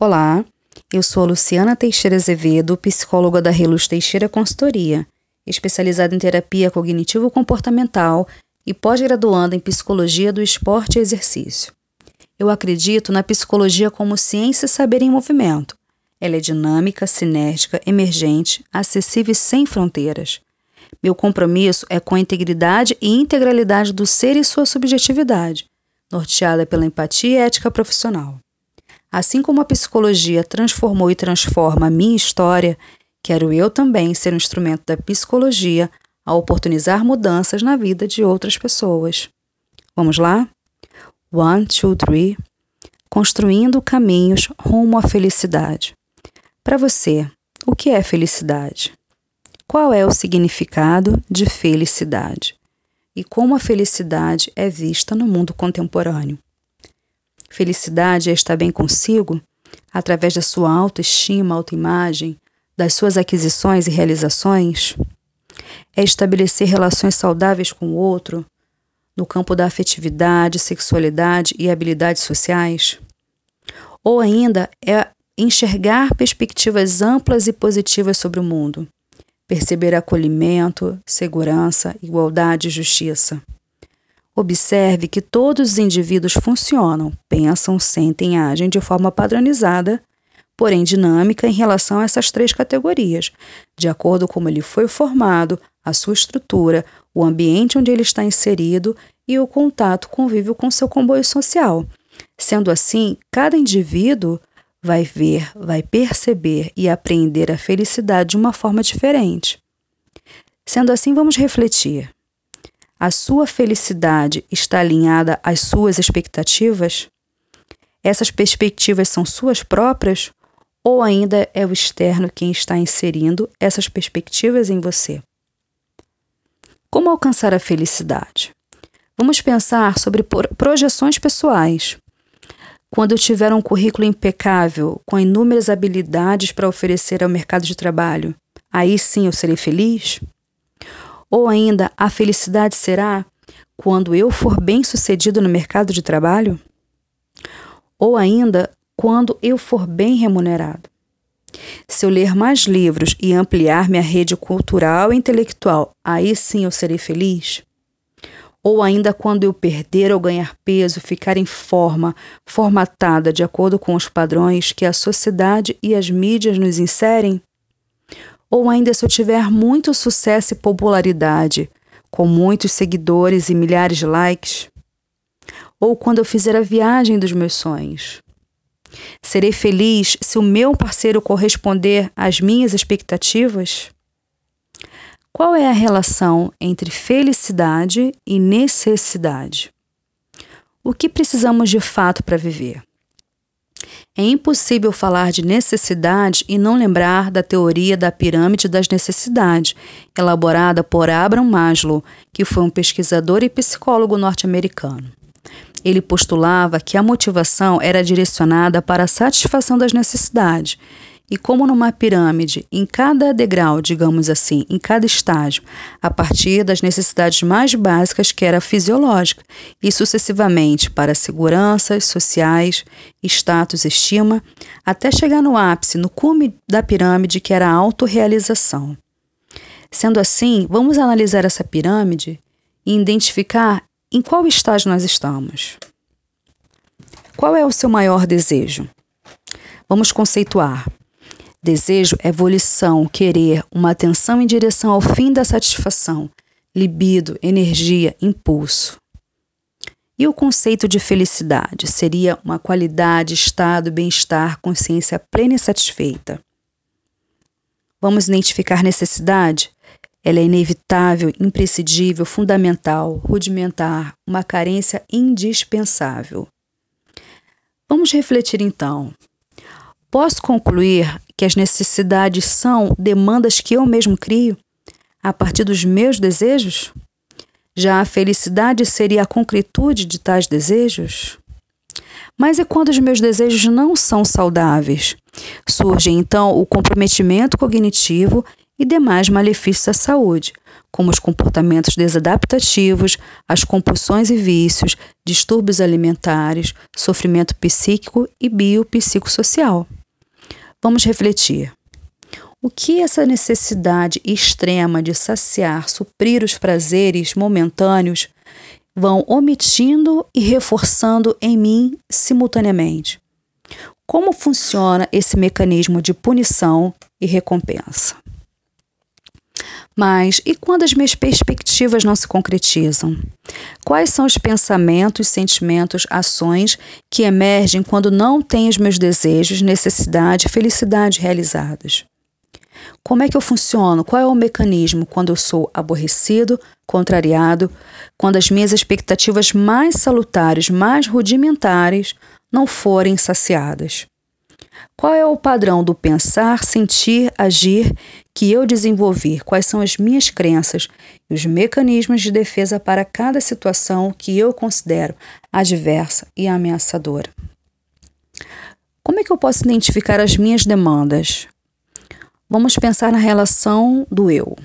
Olá, eu sou a Luciana Teixeira Azevedo, psicóloga da Reluz Teixeira Consultoria, especializada em terapia cognitivo-comportamental e pós-graduanda em psicologia do esporte e exercício. Eu acredito na psicologia como ciência e saber em movimento. Ela é dinâmica, sinérgica, emergente, acessível e sem fronteiras. Meu compromisso é com a integridade e integralidade do ser e sua subjetividade, norteada pela empatia e ética profissional. Assim como a psicologia transformou e transforma a minha história, quero eu também ser um instrumento da psicologia a oportunizar mudanças na vida de outras pessoas. Vamos lá? One, two, three. Construindo caminhos rumo à felicidade. Para você, o que é felicidade? Qual é o significado de felicidade? E como a felicidade é vista no mundo contemporâneo? Felicidade é estar bem consigo através da sua autoestima, autoimagem, das suas aquisições e realizações. É estabelecer relações saudáveis com o outro no campo da afetividade, sexualidade e habilidades sociais. Ou ainda é enxergar perspectivas amplas e positivas sobre o mundo, perceber acolhimento, segurança, igualdade e justiça. Observe que todos os indivíduos funcionam, pensam, sentem e agem de forma padronizada, porém dinâmica em relação a essas três categorias, de acordo com como ele foi formado, a sua estrutura, o ambiente onde ele está inserido e o contato convívio com seu comboio social. Sendo assim, cada indivíduo vai ver, vai perceber e aprender a felicidade de uma forma diferente. Sendo assim, vamos refletir. A sua felicidade está alinhada às suas expectativas? Essas perspectivas são suas próprias? Ou ainda é o externo quem está inserindo essas perspectivas em você? Como alcançar a felicidade? Vamos pensar sobre projeções pessoais. Quando eu tiver um currículo impecável, com inúmeras habilidades para oferecer ao mercado de trabalho, aí sim eu serei feliz? Ou ainda, a felicidade será quando eu for bem-sucedido no mercado de trabalho? Ou ainda, quando eu for bem remunerado? Se eu ler mais livros e ampliar minha rede cultural e intelectual, aí sim eu serei feliz? Ou ainda quando eu perder ou ganhar peso, ficar em forma, formatada de acordo com os padrões que a sociedade e as mídias nos inserem? Ou ainda se eu tiver muito sucesso e popularidade, com muitos seguidores e milhares de likes, ou quando eu fizer a viagem dos meus sonhos. Serei feliz se o meu parceiro corresponder às minhas expectativas? Qual é a relação entre felicidade e necessidade? O que precisamos de fato para viver? É impossível falar de necessidade e não lembrar da teoria da pirâmide das necessidades, elaborada por Abraham Maslow, que foi um pesquisador e psicólogo norte-americano. Ele postulava que a motivação era direcionada para a satisfação das necessidades e como numa pirâmide, em cada degrau, digamos assim, em cada estágio, a partir das necessidades mais básicas, que era fisiológica, e sucessivamente para seguranças sociais, status, estima, até chegar no ápice, no cume da pirâmide, que era a autorrealização. Sendo assim, vamos analisar essa pirâmide e identificar em qual estágio nós estamos. Qual é o seu maior desejo? Vamos conceituar. Desejo é volição, querer, uma atenção em direção ao fim da satisfação, libido, energia, impulso. E o conceito de felicidade seria uma qualidade, estado, bem-estar, consciência plena e satisfeita. Vamos identificar necessidade? Ela é inevitável, imprescindível, fundamental, rudimentar, uma carência indispensável. Vamos refletir então. Posso concluir que as necessidades são demandas que eu mesmo crio a partir dos meus desejos? Já a felicidade seria a concretude de tais desejos? Mas e quando os meus desejos não são saudáveis? Surge então o comprometimento cognitivo e demais malefícios à saúde, como os comportamentos desadaptativos, as compulsões e vícios, distúrbios alimentares, sofrimento psíquico e biopsicossocial. Vamos refletir. O que essa necessidade extrema de saciar, suprir os prazeres momentâneos vão omitindo e reforçando em mim simultaneamente? Como funciona esse mecanismo de punição e recompensa? Mas e quando as minhas perspectivas não se concretizam? Quais são os pensamentos, sentimentos, ações que emergem quando não tenho os meus desejos, necessidade felicidade realizados? Como é que eu funciono? Qual é o mecanismo quando eu sou aborrecido, contrariado, quando as minhas expectativas mais salutares, mais rudimentares, não forem saciadas? Qual é o padrão do pensar, sentir, agir que eu desenvolvi? Quais são as minhas crenças e os mecanismos de defesa para cada situação que eu considero adversa e ameaçadora? Como é que eu posso identificar as minhas demandas? Vamos pensar na relação do eu.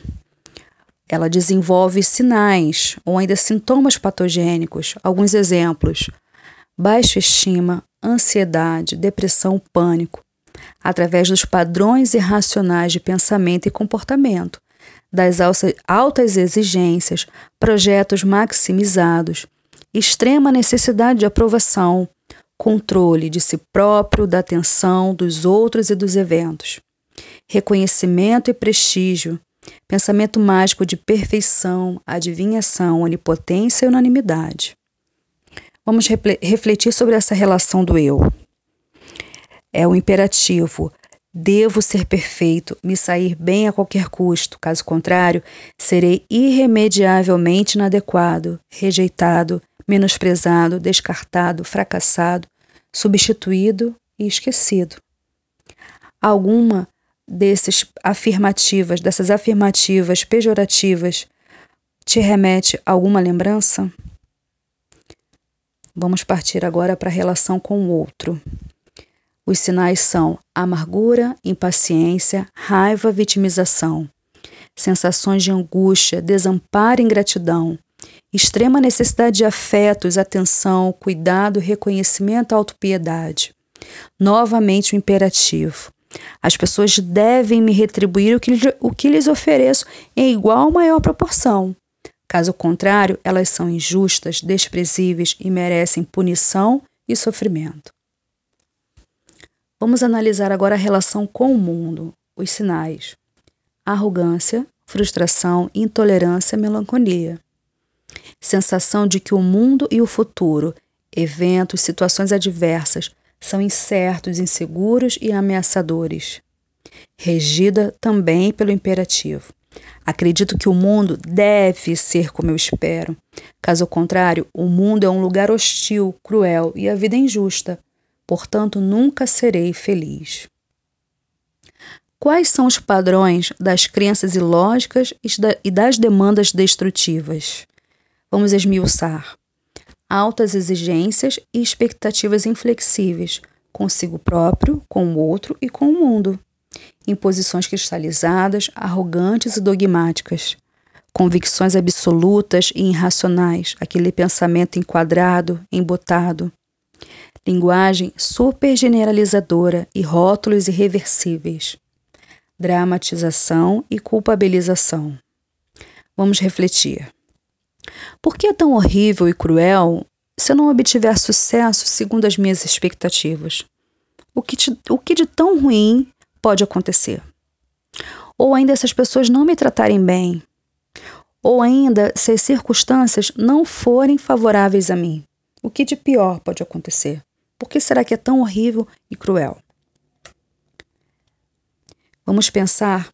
Ela desenvolve sinais ou ainda sintomas patogênicos. Alguns exemplos: baixa estima, ansiedade, depressão, pânico, através dos padrões irracionais de pensamento e comportamento, das altas exigências, projetos maximizados, extrema necessidade de aprovação, controle de si próprio, da atenção dos outros e dos eventos reconhecimento e prestígio, pensamento mágico de perfeição, adivinhação, onipotência e unanimidade. Vamos refletir sobre essa relação do eu. É o imperativo. Devo ser perfeito, me sair bem a qualquer custo, caso contrário, serei irremediavelmente inadequado, rejeitado, menosprezado, descartado, fracassado, substituído e esquecido. Alguma desses afirmativas, dessas afirmativas pejorativas, te remete a alguma lembrança? Vamos partir agora para a relação com o outro. Os sinais são amargura, impaciência, raiva, vitimização, sensações de angústia, desamparo e ingratidão, extrema necessidade de afetos, atenção, cuidado, reconhecimento, autopiedade. Novamente o imperativo. As pessoas devem me retribuir o que, o que lhes ofereço em igual ou maior proporção. Caso contrário, elas são injustas, desprezíveis e merecem punição e sofrimento. Vamos analisar agora a relação com o mundo, os sinais: arrogância, frustração, intolerância, melancolia. Sensação de que o mundo e o futuro, eventos, situações adversas, são incertos, inseguros e ameaçadores. Regida também pelo imperativo. Acredito que o mundo deve ser como eu espero. Caso contrário, o mundo é um lugar hostil, cruel e a vida é injusta. Portanto, nunca serei feliz. Quais são os padrões das crenças ilógicas e das demandas destrutivas? Vamos esmiuçar altas exigências e expectativas inflexíveis consigo próprio, com o outro e com o mundo. Imposições cristalizadas, arrogantes e dogmáticas. Convicções absolutas e irracionais, aquele pensamento enquadrado, embotado. Linguagem supergeneralizadora e rótulos irreversíveis. Dramatização e culpabilização. Vamos refletir. Por que é tão horrível e cruel se eu não obtiver sucesso segundo as minhas expectativas? O que, te, o que de tão ruim pode acontecer? Ou ainda se as pessoas não me tratarem bem? Ou ainda se as circunstâncias não forem favoráveis a mim? O que de pior pode acontecer? Por que será que é tão horrível e cruel? Vamos pensar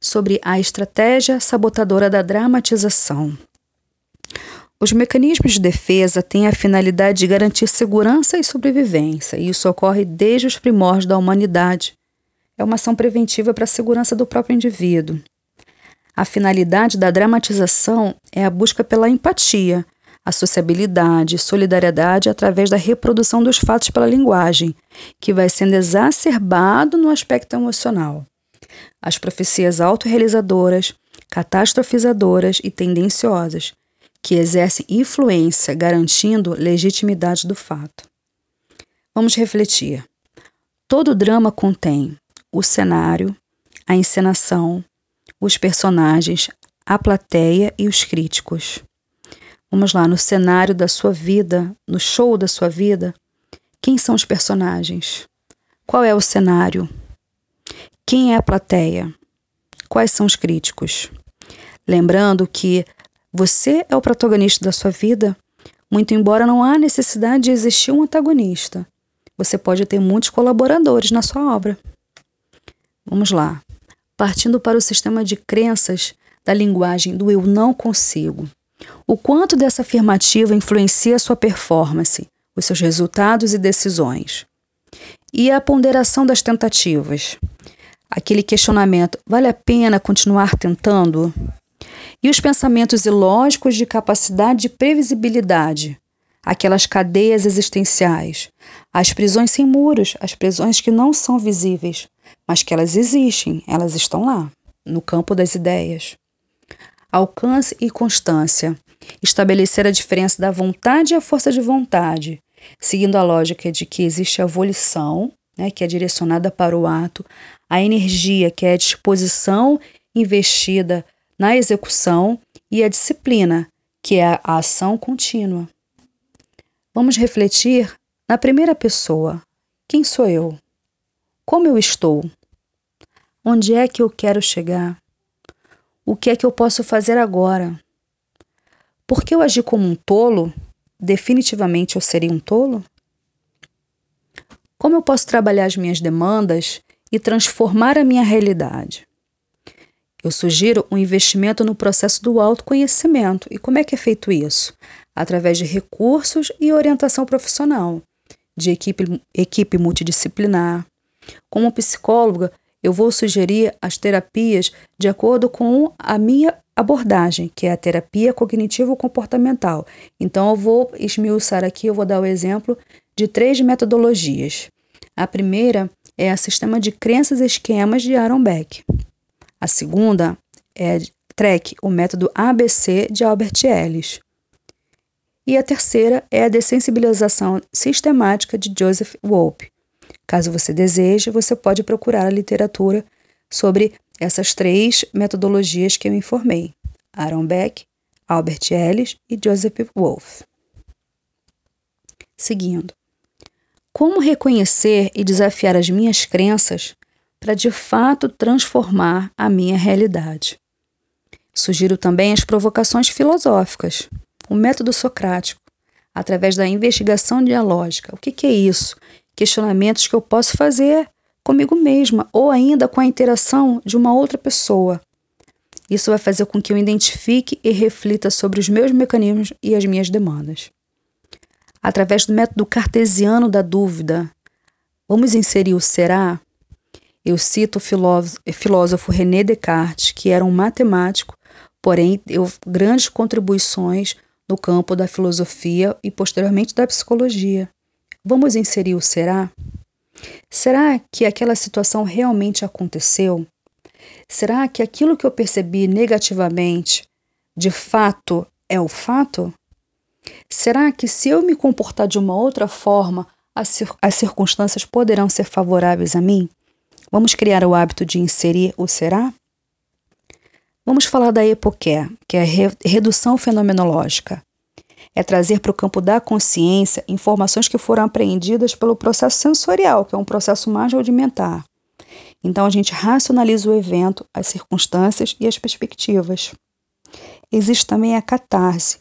sobre a estratégia sabotadora da dramatização. Os mecanismos de defesa têm a finalidade de garantir segurança e sobrevivência, e isso ocorre desde os primórdios da humanidade. É uma ação preventiva para a segurança do próprio indivíduo. A finalidade da dramatização é a busca pela empatia, a sociabilidade solidariedade através da reprodução dos fatos pela linguagem, que vai sendo exacerbado no aspecto emocional. As profecias autorrealizadoras, catastrofizadoras e tendenciosas, que exercem influência garantindo legitimidade do fato. Vamos refletir. Todo drama contém o cenário, a encenação, os personagens, a plateia e os críticos. Vamos lá, no cenário da sua vida, no show da sua vida, quem são os personagens? Qual é o cenário? Quem é a plateia? Quais são os críticos? Lembrando que você é o protagonista da sua vida, muito embora não há necessidade de existir um antagonista. Você pode ter muitos colaboradores na sua obra. Vamos lá. Partindo para o sistema de crenças da linguagem do eu não consigo. O quanto dessa afirmativa influencia sua performance, os seus resultados e decisões. E a ponderação das tentativas. Aquele questionamento: vale a pena continuar tentando? E os pensamentos ilógicos de capacidade de previsibilidade, aquelas cadeias existenciais, as prisões sem muros, as prisões que não são visíveis, mas que elas existem, elas estão lá, no campo das ideias. Alcance e constância. Estabelecer a diferença da vontade e a força de vontade, seguindo a lógica de que existe a volição, né, que é direcionada para o ato, a energia, que é a disposição investida na execução, e a disciplina, que é a ação contínua. Vamos refletir na primeira pessoa: quem sou eu? Como eu estou? Onde é que eu quero chegar? O que é que eu posso fazer agora? Porque eu agi como um tolo, definitivamente eu seria um tolo? Como eu posso trabalhar as minhas demandas e transformar a minha realidade? Eu sugiro um investimento no processo do autoconhecimento. E como é que é feito isso? Através de recursos e orientação profissional, de equipe, equipe multidisciplinar. Como psicóloga, eu vou sugerir as terapias de acordo com a minha abordagem, que é a terapia cognitivo-comportamental. Então, eu vou esmiuçar aqui, eu vou dar o exemplo de três metodologias. A primeira é a sistema de crenças e esquemas de Aaron Beck. A segunda é TREC, o método ABC de Albert Ellis. E a terceira é a dessensibilização sistemática de Joseph Wolpe. Caso você deseje, você pode procurar a literatura sobre essas três metodologias que eu informei: Aaron Beck, Albert Ellis e Joseph Wolff. Seguindo. Como reconhecer e desafiar as minhas crenças para de fato transformar a minha realidade. Sugiro também as provocações filosóficas, o método socrático, através da investigação dialógica. O que, que é isso? Questionamentos que eu posso fazer comigo mesma ou ainda com a interação de uma outra pessoa. Isso vai fazer com que eu identifique e reflita sobre os meus mecanismos e as minhas demandas. Através do método cartesiano da dúvida, vamos inserir o será eu cito o filósofo René Descartes, que era um matemático, porém deu grandes contribuições no campo da filosofia e posteriormente da psicologia. Vamos inserir o será? Será que aquela situação realmente aconteceu? Será que aquilo que eu percebi negativamente de fato é o fato? Será que se eu me comportar de uma outra forma, as, as circunstâncias poderão ser favoráveis a mim? Vamos criar o hábito de inserir o será? Vamos falar da epoqué, que é a redução fenomenológica. É trazer para o campo da consciência informações que foram apreendidas pelo processo sensorial, que é um processo mais rudimentar. Então a gente racionaliza o evento, as circunstâncias e as perspectivas. Existe também a catarse,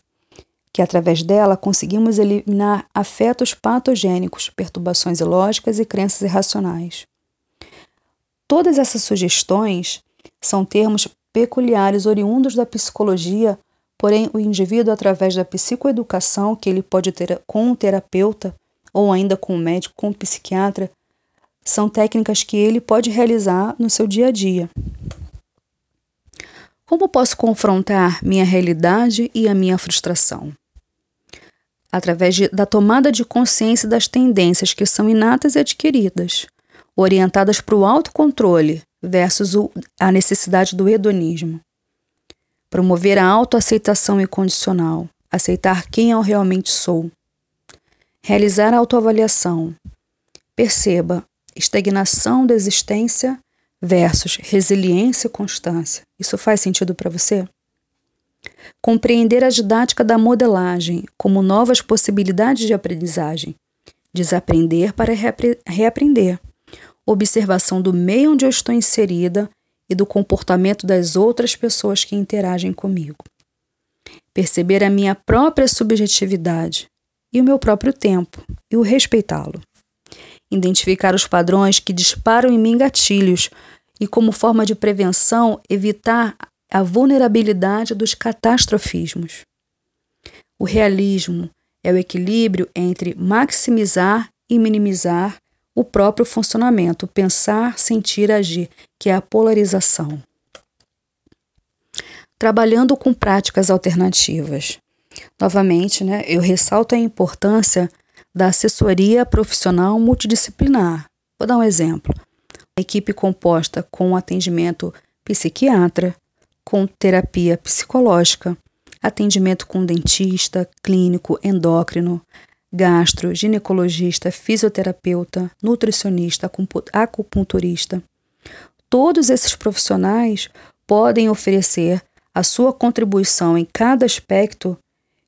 que através dela conseguimos eliminar afetos patogênicos, perturbações ilógicas e crenças irracionais. Todas essas sugestões são termos peculiares oriundos da psicologia, porém o indivíduo através da psicoeducação que ele pode ter com um terapeuta ou ainda com um médico, com um psiquiatra, são técnicas que ele pode realizar no seu dia a dia. Como posso confrontar minha realidade e a minha frustração? Através de, da tomada de consciência das tendências que são inatas e adquiridas, orientadas para o autocontrole versus o, a necessidade do hedonismo. Promover a autoaceitação incondicional, aceitar quem eu realmente sou. Realizar a autoavaliação. Perceba estagnação da existência versus resiliência e constância. Isso faz sentido para você? Compreender a didática da modelagem como novas possibilidades de aprendizagem. Desaprender para reaprender. Observação do meio onde eu estou inserida e do comportamento das outras pessoas que interagem comigo. Perceber a minha própria subjetividade e o meu próprio tempo e o respeitá-lo. Identificar os padrões que disparam em mim gatilhos e, como forma de prevenção, evitar a vulnerabilidade dos catastrofismos. O realismo é o equilíbrio entre maximizar e minimizar o próprio funcionamento, pensar, sentir, agir, que é a polarização. Trabalhando com práticas alternativas. Novamente, né, eu ressalto a importância da assessoria profissional multidisciplinar. Vou dar um exemplo. Equipe composta com atendimento psiquiatra, com terapia psicológica, atendimento com dentista, clínico, endócrino, gastro, ginecologista, fisioterapeuta, nutricionista, acupunturista. Todos esses profissionais podem oferecer a sua contribuição em cada aspecto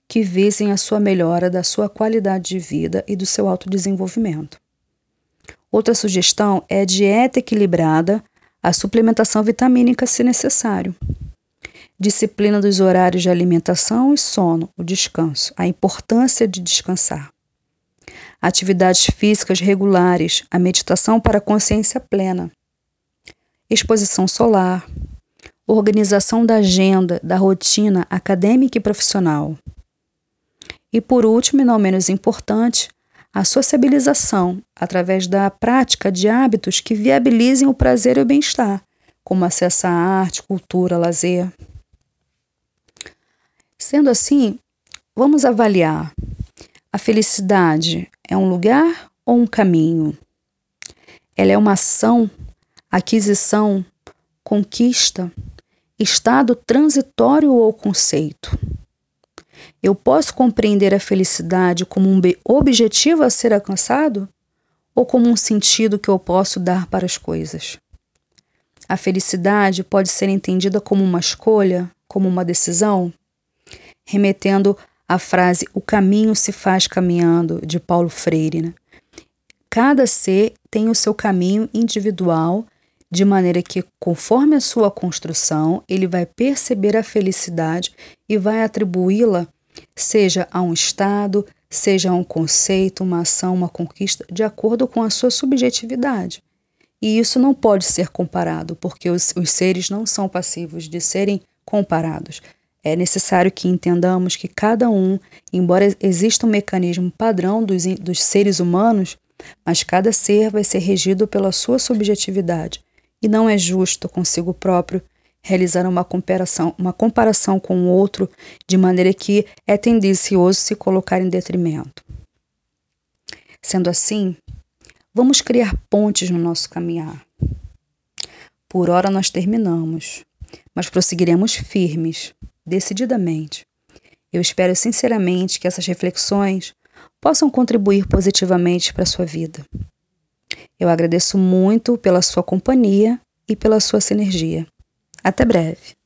que visem a sua melhora da sua qualidade de vida e do seu autodesenvolvimento. Outra sugestão é dieta equilibrada, a suplementação vitamínica se necessário. Disciplina dos horários de alimentação e sono, o descanso, a importância de descansar. Atividades físicas regulares, a meditação para consciência plena. Exposição solar, organização da agenda, da rotina acadêmica e profissional. E por último, e não menos importante, a sociabilização através da prática de hábitos que viabilizem o prazer e o bem-estar, como acesso à arte, cultura, lazer. Sendo assim, vamos avaliar: a felicidade é um lugar ou um caminho? Ela é uma ação, aquisição, conquista, estado transitório ou conceito? Eu posso compreender a felicidade como um objetivo a ser alcançado ou como um sentido que eu posso dar para as coisas? A felicidade pode ser entendida como uma escolha, como uma decisão? Remetendo à frase O caminho se faz caminhando, de Paulo Freire. Né? Cada ser tem o seu caminho individual, de maneira que, conforme a sua construção, ele vai perceber a felicidade e vai atribuí-la seja a um estado, seja a um conceito, uma ação, uma conquista, de acordo com a sua subjetividade. E isso não pode ser comparado, porque os, os seres não são passivos de serem comparados. É necessário que entendamos que cada um, embora exista um mecanismo padrão dos, dos seres humanos, mas cada ser vai ser regido pela sua subjetividade. E não é justo consigo próprio realizar uma comparação, uma comparação com o outro de maneira que é tendencioso se colocar em detrimento. Sendo assim, vamos criar pontes no nosso caminhar. Por hora nós terminamos, mas prosseguiremos firmes, decididamente. Eu espero sinceramente que essas reflexões possam contribuir positivamente para a sua vida. Eu agradeço muito pela sua companhia e pela sua sinergia. Até breve!